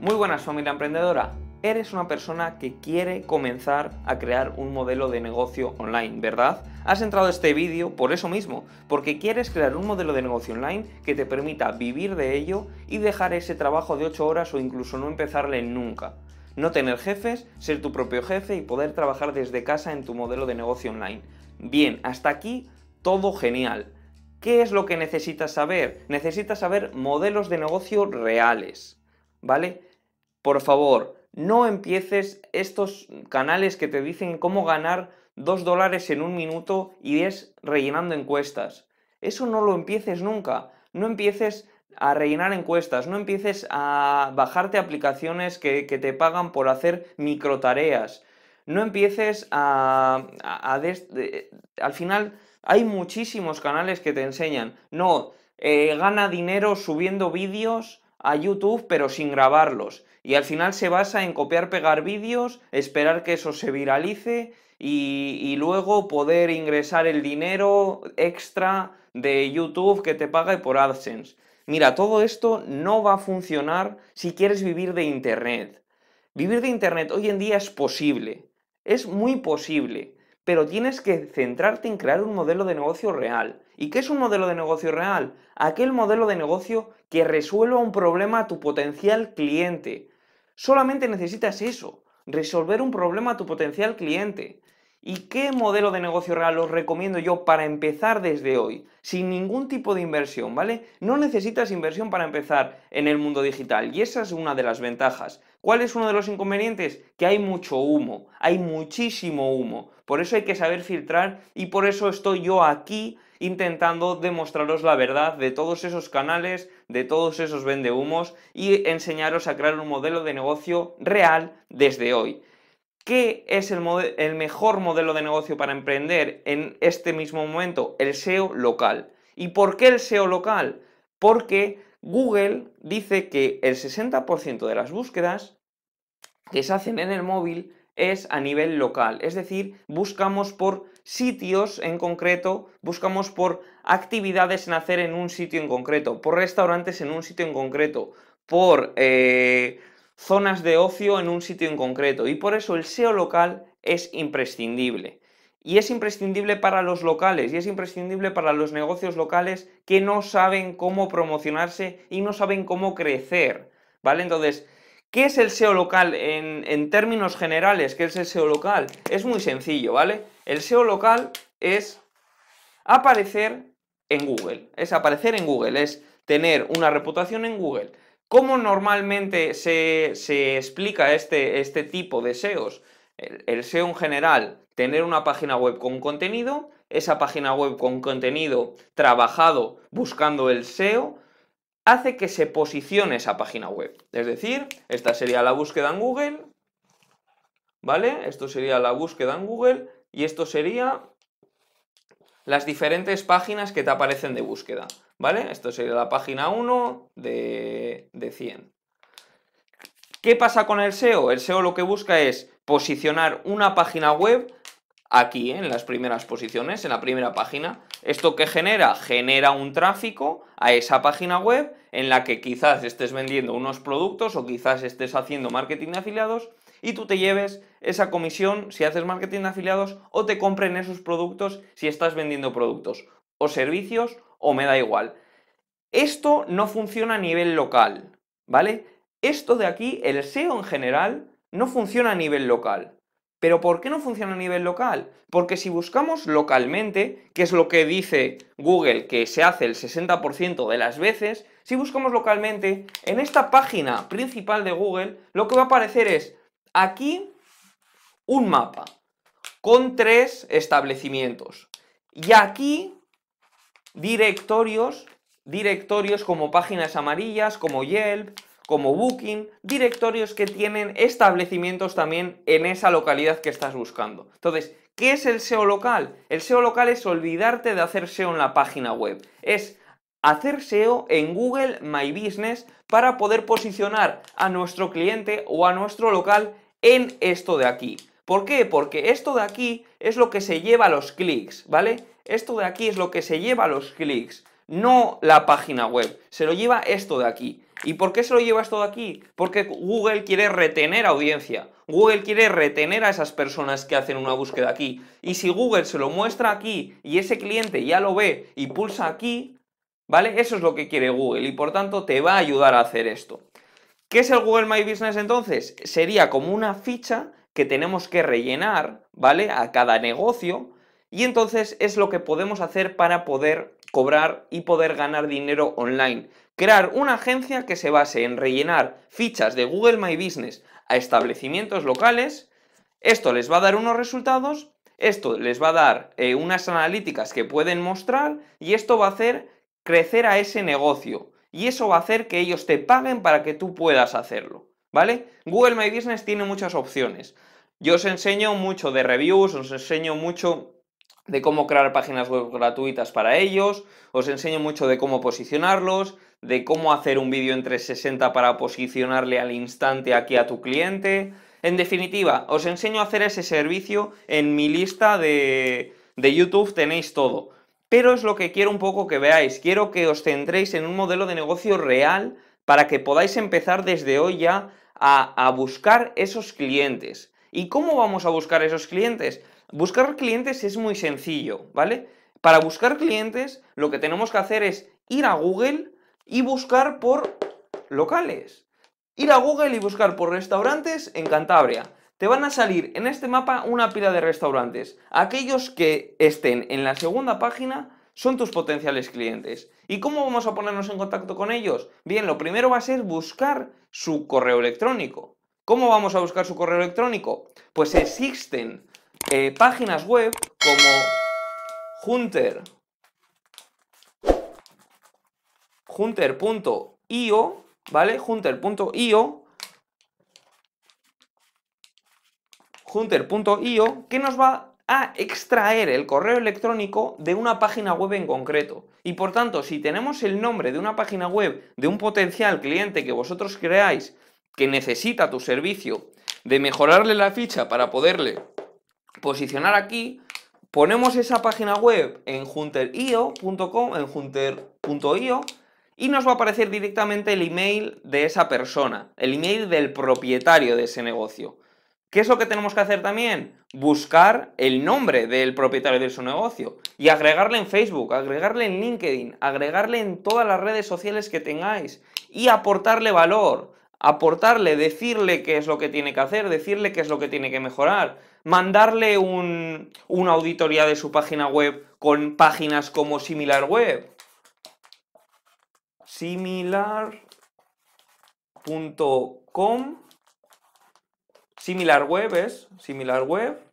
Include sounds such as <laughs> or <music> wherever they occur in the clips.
Muy buenas familia emprendedora. Eres una persona que quiere comenzar a crear un modelo de negocio online, ¿verdad? Has entrado a este vídeo por eso mismo, porque quieres crear un modelo de negocio online que te permita vivir de ello y dejar ese trabajo de 8 horas o incluso no empezarle nunca. No tener jefes, ser tu propio jefe y poder trabajar desde casa en tu modelo de negocio online. Bien, hasta aquí todo genial. ¿Qué es lo que necesitas saber? Necesitas saber modelos de negocio reales, ¿vale? Por favor, no empieces estos canales que te dicen cómo ganar 2 dólares en un minuto y es rellenando encuestas. Eso no lo empieces nunca. No empieces a rellenar encuestas, no empieces a bajarte aplicaciones que, te pagan por hacer microtareas. No empieces a... al final hay muchísimos canales que te enseñan. No, eh, gana dinero subiendo vídeos a YouTube pero sin grabarlos. Y al final se basa en copiar, pegar vídeos, esperar que eso se viralice y, luego poder ingresar el dinero extra de YouTube que te paga por AdSense. Mira, todo esto no va a funcionar si quieres vivir de Internet. Vivir de Internet hoy en día es posible, es muy posible pero tienes que centrarte en crear un modelo de negocio real. ¿Y qué es un modelo de negocio real? Aquel modelo de negocio que resuelva un problema a tu potencial cliente. Solamente necesitas eso, resolver un problema a tu potencial cliente. ¿Y qué modelo de negocio real os recomiendo yo para empezar desde hoy? Sin ningún tipo de inversión, ¿vale? No necesitas inversión para empezar en el mundo digital y esa es una de las ventajas. ¿Cuál es uno de los inconvenientes? Que hay mucho humo, hay muchísimo humo. Por eso hay que saber filtrar y por eso estoy yo aquí intentando demostraros la verdad de todos esos canales, de todos esos vendehumos y enseñaros a crear un modelo de negocio real desde hoy. ¿Qué es el, el, mejor modelo de negocio para emprender en este mismo momento? El SEO local. ¿Y por qué el SEO local? Porque Google dice que el 60% de las búsquedas que se hacen en el móvil es a nivel local, es decir, buscamos por sitios en concreto, buscamos por actividades en hacer en un sitio en concreto, por restaurantes en un sitio en concreto, por eh, zonas de ocio en un sitio en concreto, y por eso el SEO local es imprescindible. Y es imprescindible para los locales y es imprescindible para los negocios locales que no saben cómo promocionarse y no saben cómo crecer. ¿Vale? Entonces, ¿qué es el SEO local en, términos generales? ¿Qué es el SEO local? Es muy sencillo, ¿vale? El SEO local es aparecer en Google. Es aparecer en Google, es tener una reputación en Google. ¿Cómo normalmente se, se explica este, este tipo de SEOs? El, SEO en general, tener una página web con contenido, esa página web con contenido trabajado buscando el SEO, hace que se posicione esa página web. Es decir, esta sería la búsqueda en Google, ¿vale? Esto sería la búsqueda en Google y esto sería las diferentes páginas que te aparecen de búsqueda, ¿vale? Esto sería la página 1 de, de 100. ¿Qué pasa con el SEO? El SEO lo que busca es posicionar una página web aquí, en las primeras posiciones, en la primera página. ¿Esto qué genera? Genera un tráfico a esa página web en la que quizás estés vendiendo unos productos o quizás estés haciendo marketing de afiliados y tú te lleves esa comisión si haces marketing de afiliados o te compren esos productos si estás vendiendo productos o servicios o me da igual. Esto no funciona a nivel local, ¿vale? Esto de aquí, el SEO en general, no funciona a nivel local. ¿Pero por qué no funciona a nivel local? Porque si buscamos localmente, que es lo que dice Google que se hace el 60% de las veces, si buscamos localmente, en esta página principal de Google, lo que va a aparecer es aquí un mapa con tres establecimientos. Y aquí directorios, directorios como páginas amarillas, como Yelp, como Booking, directorios que tienen establecimientos también en esa localidad que estás buscando. Entonces, ¿qué es el SEO local? El SEO local es olvidarte de hacer SEO en la página web. Es hacer SEO en Google My Business para poder posicionar a nuestro cliente o a nuestro local en esto de aquí. ¿Por qué? Porque esto de aquí es lo que se lleva los clics, ¿vale? Esto de aquí es lo que se lleva los clics, no la página web, se lo lleva esto de aquí. ¿Y por qué se lo llevas todo aquí? Porque Google quiere retener audiencia. Google quiere retener a esas personas que hacen una búsqueda aquí. Y si Google se lo muestra aquí y ese cliente ya lo ve y pulsa aquí, ¿vale? Eso es lo que quiere Google y por tanto te va a ayudar a hacer esto. ¿Qué es el Google My Business entonces? Sería como una ficha que tenemos que rellenar, ¿vale? A cada negocio y entonces es lo que podemos hacer para poder cobrar y poder ganar dinero online. Crear una agencia que se base en rellenar fichas de Google My Business a establecimientos locales. Esto les va a dar unos resultados, esto les va a dar eh, unas analíticas que pueden mostrar y esto va a hacer crecer a ese negocio. Y eso va a hacer que ellos te paguen para que tú puedas hacerlo. ¿Vale? Google My Business tiene muchas opciones. Yo os enseño mucho de reviews, os enseño mucho de cómo crear páginas web gratuitas para ellos, os enseño mucho de cómo posicionarlos, de cómo hacer un vídeo en 360 para posicionarle al instante aquí a tu cliente. En definitiva, os enseño a hacer ese servicio en mi lista de, de YouTube, tenéis todo. Pero es lo que quiero un poco que veáis, quiero que os centréis en un modelo de negocio real para que podáis empezar desde hoy ya a, a buscar esos clientes. ¿Y cómo vamos a buscar esos clientes? Buscar clientes es muy sencillo, ¿vale? Para buscar clientes lo que tenemos que hacer es ir a Google y buscar por locales. Ir a Google y buscar por restaurantes en Cantabria. Te van a salir en este mapa una pila de restaurantes. Aquellos que estén en la segunda página son tus potenciales clientes. ¿Y cómo vamos a ponernos en contacto con ellos? Bien, lo primero va a ser buscar su correo electrónico. ¿Cómo vamos a buscar su correo electrónico? Pues existen eh, páginas web como Hunter, Hunter.io, ¿vale? Hunter.io, Hunter.io, que nos va a extraer el correo electrónico de una página web en concreto. Y por tanto, si tenemos el nombre de una página web de un potencial cliente que vosotros creáis que necesita tu servicio, de mejorarle la ficha para poderle posicionar aquí, ponemos esa página web en hunter.io.com, en hunter.io, y nos va a aparecer directamente el email de esa persona, el email del propietario de ese negocio. ¿Qué es lo que tenemos que hacer también? Buscar el nombre del propietario de su negocio y agregarle en Facebook, agregarle en LinkedIn, agregarle en todas las redes sociales que tengáis y aportarle valor, aportarle, decirle qué es lo que tiene que hacer, decirle qué es lo que tiene que mejorar, mandarle una auditoría de su página web con páginas como SimilarWeb. Similar.com SimilarWeb es SimilarWeb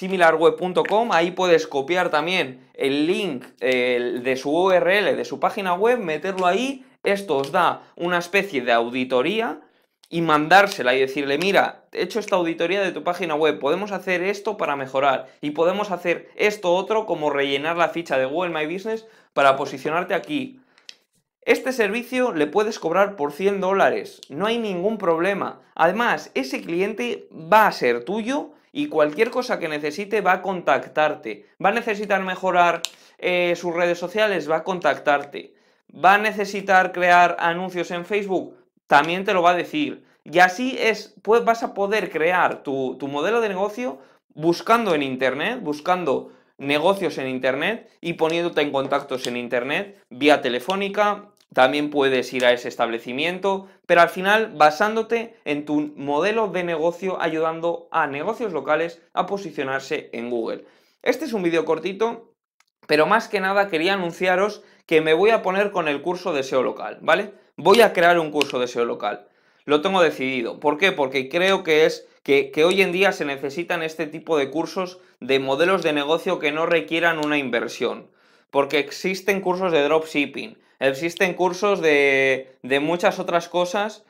similarweb.com, ahí puedes copiar también el link de su URL, de su página web, meterlo ahí, esto os da una especie de auditoría y mandársela y decirle, mira, he hecho esta auditoría de tu página web, podemos hacer esto para mejorar y podemos hacer esto otro como rellenar la ficha de Google My Business para posicionarte aquí. Este servicio le puedes cobrar por 100 dólares, no hay ningún problema. Además, ese cliente va a ser tuyo y cualquier cosa que necesite va a contactarte. Va a necesitar mejorar eh, sus redes sociales, va a contactarte. Va a necesitar crear anuncios en Facebook, también te lo va a decir. Y así es, pues vas a poder crear tu, modelo de negocio buscando en Internet, buscando negocios en Internet y poniéndote en contactos en Internet, vía telefónica, también puedes ir a ese establecimiento, pero al final basándote en tu modelo de negocio, ayudando a negocios locales a posicionarse en Google. Este es un vídeo cortito, pero más que nada quería anunciaros que me voy a poner con el curso de SEO local, ¿vale? voy a crear un curso de SEO local. Lo tengo decidido. ¿Por qué? Porque creo que es que, hoy en día se necesitan este tipo de cursos de modelos de negocio que no requieran una inversión. Porque existen cursos de dropshipping, existen cursos de, de muchas otras cosas,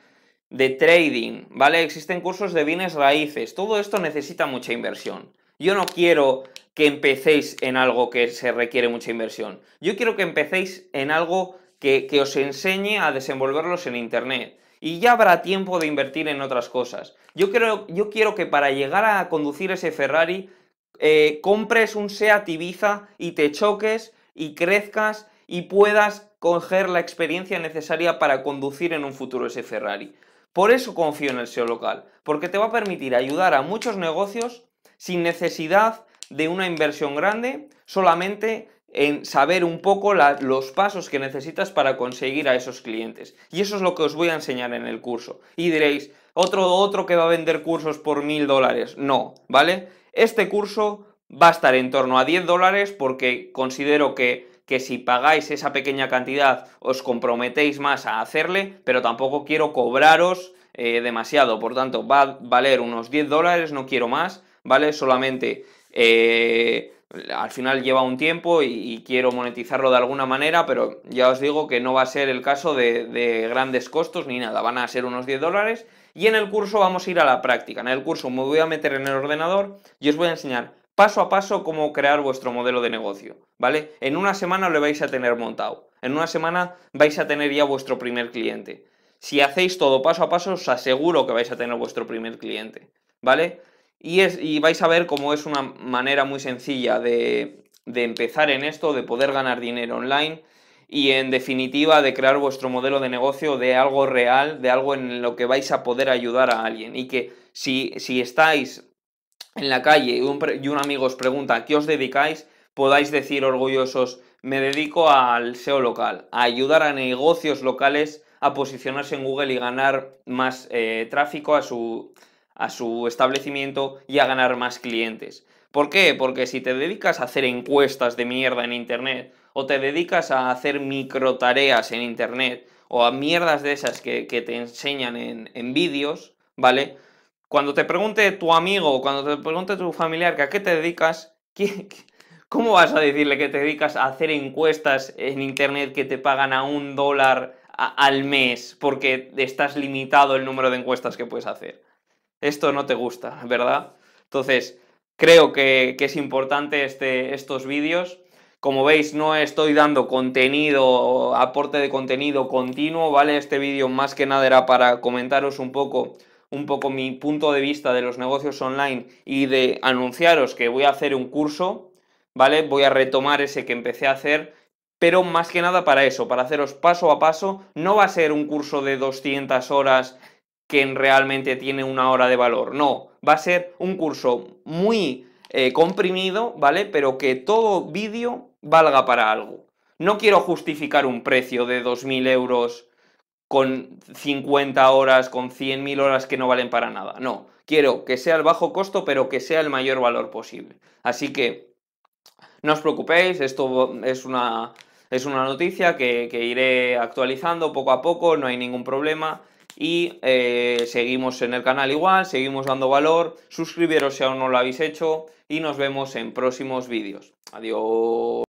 de trading, ¿vale? Existen cursos de bienes raíces. Todo esto necesita mucha inversión. Yo no quiero que empecéis en algo que se requiere mucha inversión. Yo quiero que empecéis en algo que, os enseñe a desenvolverlos en Internet. Y ya habrá tiempo de invertir en otras cosas. Yo, yo quiero que para llegar a conducir ese Ferrari, eh, compres un SEAT Ibiza y te choques y crezcas y puedas coger la experiencia necesaria para conducir en un futuro ese Ferrari. Por eso confío en el SEO local, porque te va a permitir ayudar a muchos negocios sin necesidad de una inversión grande, solamente en saber un poco los pasos que necesitas para conseguir a esos clientes. Y eso es lo que os voy a enseñar en el curso. Y diréis, otro, otro que va a vender cursos por mil dólares. No, ¿vale? Este curso va a estar en torno a 10 dólares porque considero que, que si pagáis esa pequeña cantidad os comprometéis más a hacerle, pero tampoco quiero cobraros eh, demasiado. Por tanto, va a valer unos 10 dólares, no quiero más, ¿vale? Solamente... Eh, al final lleva un tiempo y, quiero monetizarlo de alguna manera, pero ya os digo que no va a ser el caso de, de, grandes costos ni nada, van a ser unos 10 dólares y en el curso vamos a ir a la práctica. En el curso me voy a meter en el ordenador y os voy a enseñar paso a paso cómo crear vuestro modelo de negocio, ¿vale? En una semana lo vais a tener montado, en una semana vais a tener ya vuestro primer cliente. Si hacéis todo paso a paso, os aseguro que vais a tener vuestro primer cliente, ¿vale? Y, vais a ver cómo es una manera muy sencilla de, empezar en esto, de poder ganar dinero online y en definitiva de crear vuestro modelo de negocio de algo real, de algo en lo que vais a poder ayudar a alguien. Y que si, estáis en la calle y un, y un amigo os pregunta a qué os dedicáis, podáis decir orgullosos, me dedico al SEO local, a ayudar a negocios locales a posicionarse en Google y ganar más eh, tráfico a su, a su establecimiento y a ganar más clientes. ¿Por qué? Porque si te dedicas a hacer encuestas de mierda en Internet, o te dedicas a hacer micro tareas en Internet, o a mierdas de esas que, te enseñan en, en vídeos, ¿vale? Cuando te pregunte tu amigo o cuando te pregunte tu familiar que a qué te dedicas, <laughs> ¿cómo vas a decirle que te dedicas a hacer encuestas en Internet que te pagan a un dólar al mes porque estás limitado el número de encuestas que puedes hacer? Esto no te gusta, ¿verdad? Entonces, creo que, es importante este, estos vídeos. Como veis, no estoy dando contenido, aporte de contenido continuo, ¿vale? Este vídeo más que nada era para comentaros un poco, un poco mi punto de vista de los negocios online y de anunciaros que voy a hacer un curso, ¿vale? Voy a retomar ese que empecé a hacer, pero más que nada para eso, para haceros paso a paso. No va a ser un curso de 200 horas que realmente tiene una hora de valor. No, va a ser un curso muy eh, comprimido, ¿vale? Pero que todo vídeo valga para algo. No quiero justificar un precio de 2.000 euros con 50 horas, con 100.000 horas que no valen para nada. No, quiero que sea el bajo costo, pero que sea el mayor valor posible. Así que no os preocupéis, esto es una, es una noticia que iré actualizando poco a poco, no hay ningún problema y eh, seguimos en el canal igual, seguimos dando valor, suscribiros si aún no lo habéis hecho y nos vemos en próximos vídeos. Adiós.